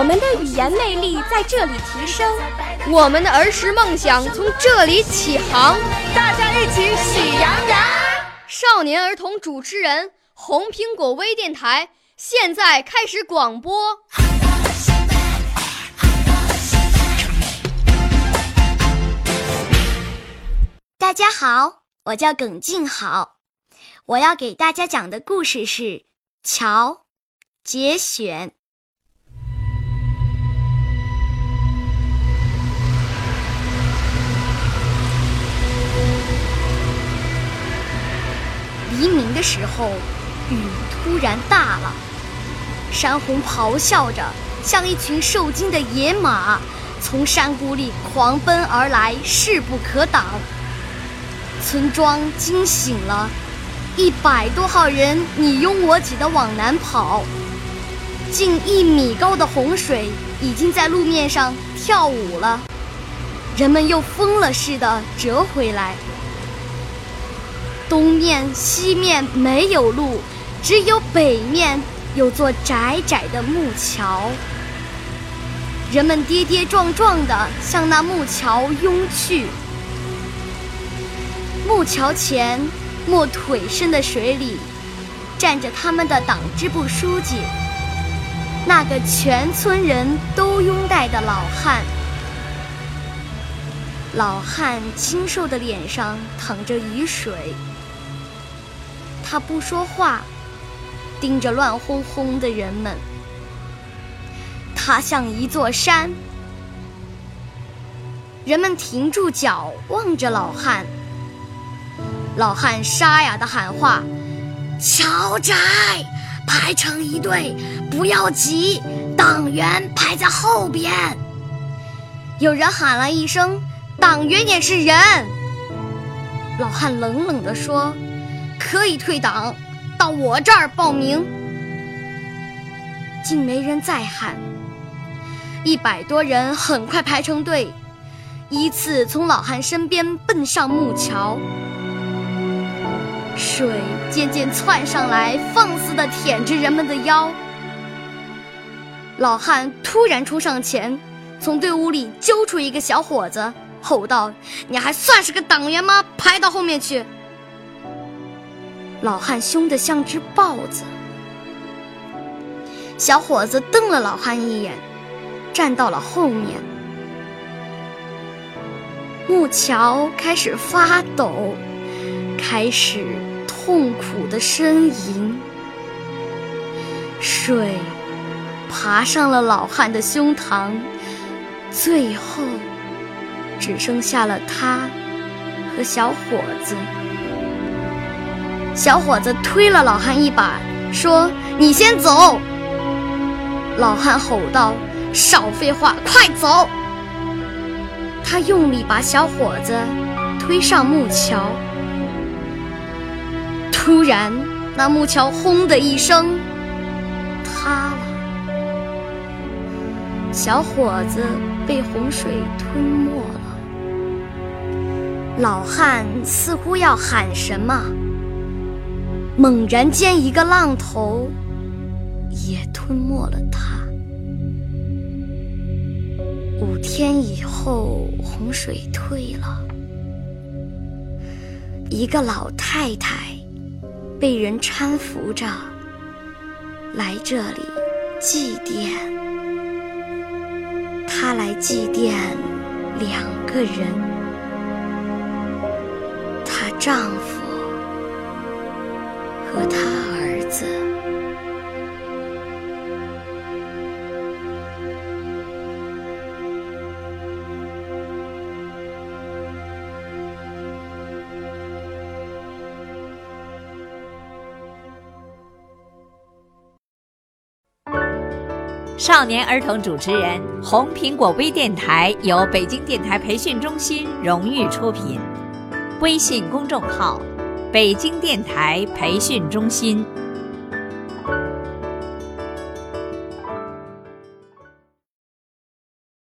我们的语言魅力在这里提升，我们的儿时梦想从这里起航。大家一起喜羊羊。少年儿童主持人，红苹果微电台现在开始广播。大家好，我叫耿静好，我要给大家讲的故事是《乔》节选。黎明的时候，雨突然大了，山洪咆哮着，像一群受惊的野马，从山谷里狂奔而来，势不可挡。村庄惊醒了，一百多号人你拥我挤地往南跑。近一米高的洪水已经在路面上跳舞了，人们又疯了似的折回来。东面、西面没有路，只有北面有座窄窄的木桥。人们跌跌撞撞地向那木桥拥去。木桥前，没腿深的水里，站着他们的党支部书记，那个全村人都拥戴的老汉。老汉清瘦的脸上淌着雨水。他不说话，盯着乱哄哄的人们。他像一座山。人们停住脚，望着老汉。老汉沙哑的喊话：“乔宅，排成一队，不要急，党员排在后边。”有人喊了一声：“党员也是人。”老汉冷冷地说。可以退党，到我这儿报名。竟没人再喊。一百多人很快排成队，依次从老汉身边奔上木桥。水渐渐窜上来，放肆地舔着人们的腰。老汉突然冲上前，从队伍里揪出一个小伙子，吼道：“你还算是个党员吗？排到后面去！”老汉凶得像只豹子。小伙子瞪了老汉一眼，站到了后面。木桥开始发抖，开始痛苦的呻吟。水爬上了老汉的胸膛，最后只剩下了他和小伙子。小伙子推了老汉一把，说：“你先走。”老汉吼道：“少废话，快走！”他用力把小伙子推上木桥。突然，那木桥“轰”的一声塌了，小伙子被洪水吞没了。老汉似乎要喊什么。猛然间，一个浪头也吞没了他。五天以后，洪水退了，一个老太太被人搀扶着来这里祭奠。她来祭奠两个人，她丈夫。和他儿子。少年儿童主持人，红苹果微电台由北京电台培训中心荣誉出品，微信公众号：北京电台培训中心。